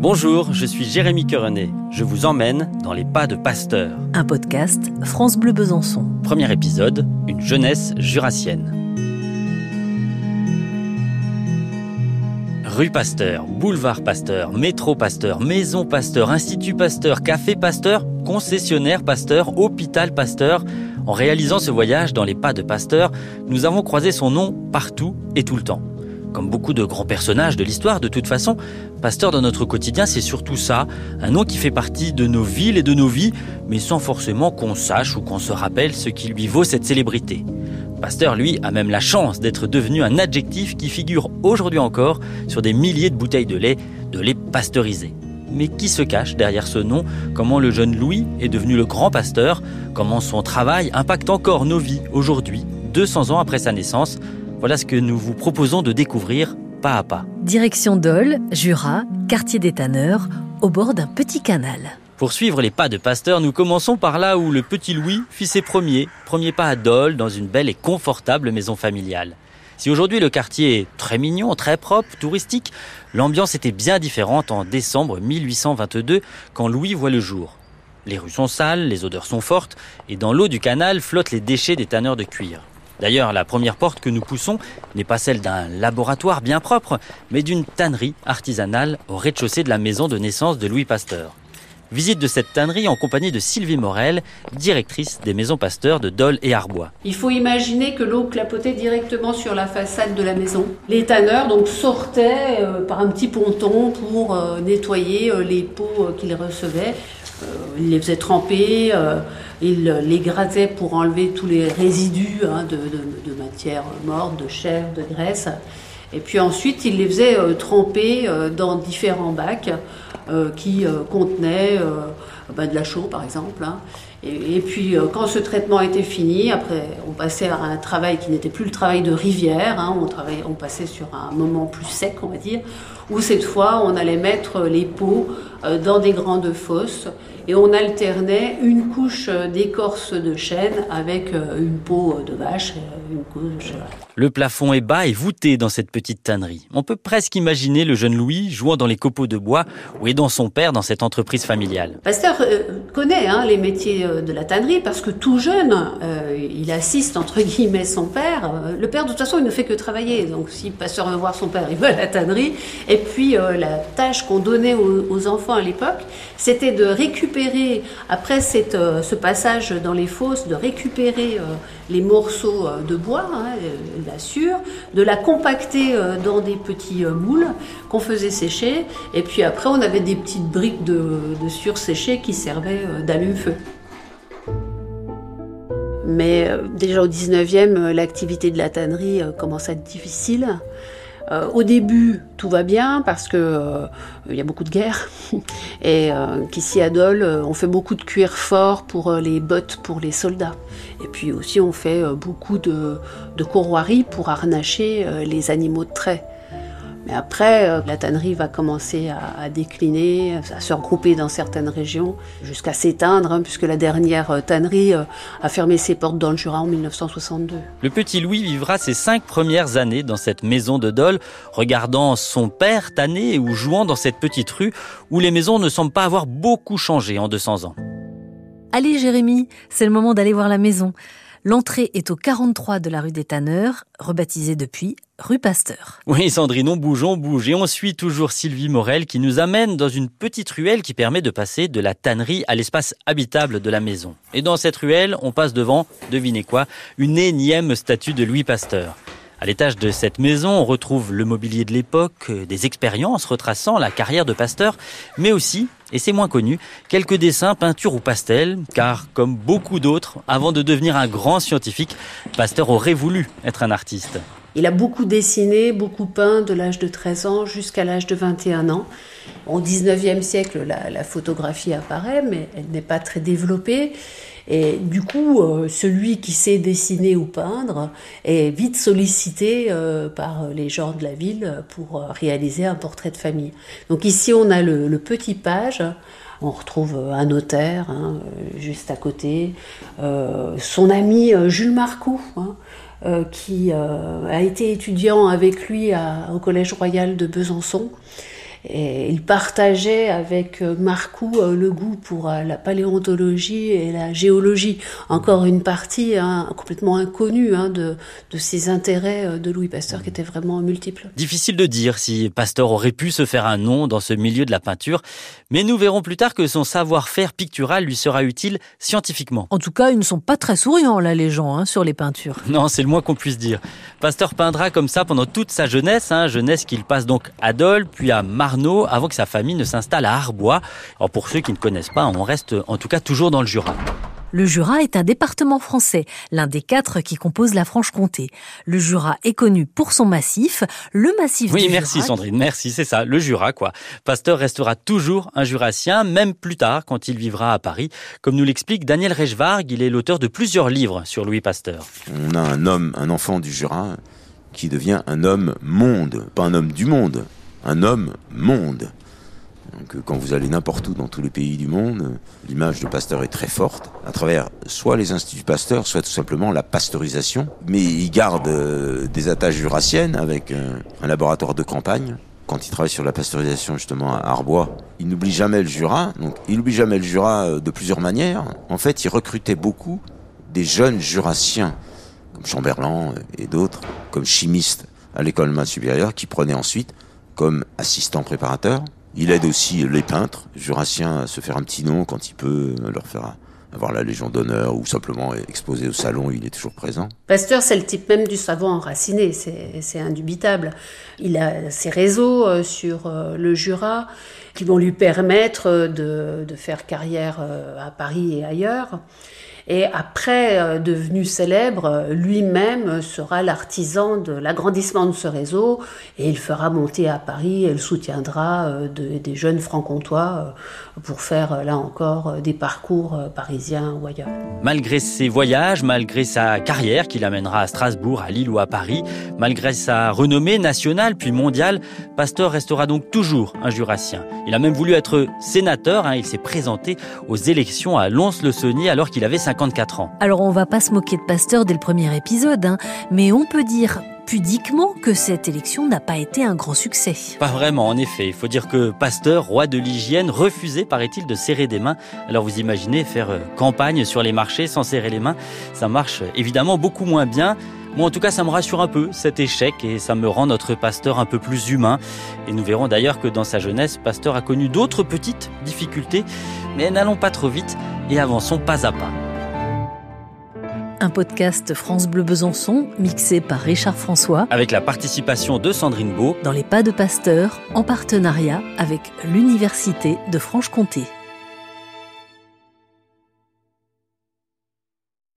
Bonjour, je suis Jérémy Querenet. Je vous emmène dans les pas de Pasteur. Un podcast France Bleu Besançon. Premier épisode, une jeunesse jurassienne. Rue Pasteur, boulevard Pasteur, métro Pasteur, maison Pasteur, institut Pasteur, café Pasteur, concessionnaire Pasteur, hôpital Pasteur. En réalisant ce voyage dans les pas de Pasteur, nous avons croisé son nom partout et tout le temps. Comme beaucoup de grands personnages de l'histoire, de toute façon, Pasteur dans notre quotidien, c'est surtout ça, un nom qui fait partie de nos villes et de nos vies, mais sans forcément qu'on sache ou qu'on se rappelle ce qui lui vaut cette célébrité. Pasteur, lui, a même la chance d'être devenu un adjectif qui figure aujourd'hui encore sur des milliers de bouteilles de lait, de lait pasteurisé. Mais qui se cache derrière ce nom? Comment le jeune Louis est devenu le grand pasteur? Comment son travail impacte encore nos vies aujourd'hui, 200 ans après sa naissance? Voilà ce que nous vous proposons de découvrir pas à pas. Direction Dole, Jura, quartier des Tanneurs, au bord d'un petit canal. Pour suivre les pas de Pasteur, nous commençons par là où le petit Louis fit ses premiers, premiers pas à Dole dans une belle et confortable maison familiale. Si aujourd'hui le quartier est très mignon, très propre, touristique, l'ambiance était bien différente en décembre 1822 quand Louis voit le jour. Les rues sont sales, les odeurs sont fortes et dans l'eau du canal flottent les déchets des tanneurs de cuir. D'ailleurs, la première porte que nous poussons n'est pas celle d'un laboratoire bien propre, mais d'une tannerie artisanale au rez-de-chaussée de la maison de naissance de Louis Pasteur. Visite de cette tannerie en compagnie de Sylvie Morel, directrice des maisons Pasteur de Dole et Arbois. Il faut imaginer que l'eau clapotait directement sur la façade de la maison. Les tanneurs donc sortaient euh, par un petit ponton pour euh, nettoyer euh, les pots qu'ils recevaient. Ils les faisaient tremper, ils les grattaient pour enlever tous les résidus hein, de, de, de matière morte, de chair, de graisse. Et puis ensuite, ils les faisaient tremper dans différents bacs euh, qui euh, contenait euh, bah, de la chaux par exemple. Hein. Et, puis quand ce traitement était fini, après on passait à un travail qui n'était plus le travail de rivière, hein. on, travaillait, on passait sur un moment plus sec on va dire, où cette fois on allait mettre les pots dans des grandes fosses et on alternait une couche d'écorce de chêne avec une peau de vache, une couche. Le plafond est bas et voûté dans cette petite tannerie. On peut presque imaginer le jeune Louis jouant dans les copeaux de bois ou aidant son père dans cette entreprise familiale. Pasteur euh, connaît hein, les métiers euh, de la tannerie parce que tout jeune, euh, il assiste entre guillemets son père. Le père, de toute façon, il ne fait que travailler. Donc, si Pasteur veut voir son père, il va à la tannerie. Et puis, la tâche qu'on donnait aux, enfants à l'époque, c'était de récupérer, après cette, ce passage dans les fosses, de récupérer les morceaux de bois, hein, la de la compacter euh, dans des petits euh, moules qu'on faisait sécher, et puis après on avait des petites briques de, de surséché qui servaient euh, d'allume-feu. Mais déjà au 19e, l'activité de la tannerie commence à être difficile. Euh, au début, tout va bien parce que euh, il y a beaucoup de guerres et euh, qu'ici à Dole, on fait beaucoup de cuir fort pour les bottes pour les soldats. Et puis aussi, on fait beaucoup de, de courroiries pour harnacher les animaux de trait. Mais après, euh, la tannerie va commencer à, décliner, à se regrouper dans certaines régions, jusqu'à s'éteindre, hein, puisque la dernière euh, tannerie euh, a fermé ses portes dans le Jura en 1962. Le petit Louis vivra ses cinq premières années dans cette maison de Dole, regardant son père tanner ou jouant dans cette petite rue où les maisons ne semblent pas avoir beaucoup changé en 200 ans. Allez Jérémy, c'est le moment d'aller voir la maison. L'entrée est au 43 de la rue des Tanneurs, rebaptisée depuis rue Pasteur. Oui, Sandrine, bougeons, bouge. Et on suit toujours Sylvie Morel qui nous amène dans une petite ruelle qui permet de passer de la tannerie à l'espace habitable de la maison. Et dans cette ruelle, on passe devant, devinez quoi, une énième statue de Louis Pasteur. À l'étage de cette maison, on retrouve le mobilier de l'époque, des expériences retraçant la carrière de Pasteur, mais aussi, et c'est moins connu, quelques dessins, peintures ou pastels, car comme beaucoup d'autres, avant de devenir un grand scientifique, Pasteur aurait voulu être un artiste. Il a beaucoup dessiné, beaucoup peint de l'âge de 13 ans jusqu'à l'âge de 21 ans. Au 19e siècle, la, photographie apparaît, mais elle n'est pas très développée. Et du coup, euh, celui qui sait dessiner ou peindre est vite sollicité euh, par les gens de la ville pour réaliser un portrait de famille. Donc ici, on a le, petit page. On retrouve un notaire hein, juste à côté, euh, son ami Jules Marcou, hein, qui a été étudiant avec lui au Collège royal de Besançon. Et il partageait avec euh, Marcoux euh, le goût pour euh, la paléontologie et la géologie. Encore une partie hein, complètement inconnue hein, de, de ses intérêts de Louis Pasteur qui étaient vraiment multiples. Difficile de dire si Pasteur aurait pu se faire un nom dans ce milieu de la peinture, mais nous verrons plus tard que son savoir-faire pictural lui sera utile scientifiquement. En tout cas, ils ne sont pas très souriants là les gens hein, sur les peintures. Non, c'est le moins qu'on puisse dire. Pasteur peindra comme ça pendant toute sa jeunesse, jeunesse qu'il passe donc à Dole, puis à Mar avant que sa famille ne s'installe à Arbois. Alors pour ceux qui ne connaissent pas, on reste en tout cas toujours dans le Jura. Le Jura est un département français, l'un des quatre qui composent la Franche-Comté. Le Jura est connu pour son massif, le massif oui, merci Sandrine, merci, c'est ça, le Jura quoi. Pasteur restera toujours un Jurassien, même plus tard quand il vivra à Paris, comme nous l'explique Daniel Reichvarg, il est l'auteur de plusieurs livres sur Louis Pasteur. On a un homme, un enfant du Jura qui devient un homme monde, pas un homme du monde, un homme monde. Donc, euh, quand vous allez n'importe où dans tous les pays du monde, euh, l'image de Pasteur est très forte, à travers soit les instituts Pasteur, soit tout simplement la pasteurisation. Mais il garde euh, des attaches jurassiennes avec un laboratoire de campagne. Quand il travaille sur la pasteurisation justement à Arbois, il n'oublie jamais le Jura. Donc, il n'oublie jamais le Jura de plusieurs manières. En fait, il recrutait beaucoup des jeunes jurassiens, comme Chamberlain et d'autres, comme chimistes à l'école maths supérieure, qui prenaient ensuite comme assistant préparateur. Il aide aussi les peintres jurassiens à se faire un petit nom quand il peut leur faire avoir la Légion d'honneur ou simplement exposer au salon, il est toujours présent. Pasteur, c'est le type même du savant enraciné, c'est indubitable. Il a ses réseaux euh, sur euh, le Jura qui vont lui permettre de, faire carrière euh, à Paris et ailleurs. Et après, euh, devenu célèbre, lui-même sera l'artisan de l'agrandissement de ce réseau et il fera monter à Paris et il soutiendra euh, des jeunes francs-comtois euh, pour faire là encore des parcours parisiens ou ailleurs. Malgré ses voyages, malgré sa carrière qui l'amènera à Strasbourg, à Lille ou à Paris, malgré sa renommée nationale puis mondiale, Pasteur restera donc toujours un jurassien. Il a même voulu être sénateur, hein. il s'est présenté aux élections à Lons-le-Saunier alors qu'il avait 50 ans. Alors on va pas se moquer de Pasteur dès le premier épisode, hein, mais on peut dire pudiquement que cette élection n'a pas été un grand succès. Pas vraiment, en effet. Il faut dire que Pasteur, roi de l'hygiène, refusait, paraît-il, de serrer des mains. Alors vous imaginez faire euh, campagne sur les marchés sans serrer les mains, ça marche évidemment beaucoup moins bien. Moi, en tout cas, ça me rassure un peu, cet échec, et ça me rend notre pasteur un peu plus humain. Et nous verrons d'ailleurs que dans sa jeunesse, Pasteur a connu d'autres petites difficultés, mais n'allons pas trop vite et avançons pas à pas. Un podcast France Bleu Besançon, mixé par Richard François. Avec la participation de Sandrine Beau. Dans les pas de Pasteur, en partenariat avec l'Université de Franche-Comté.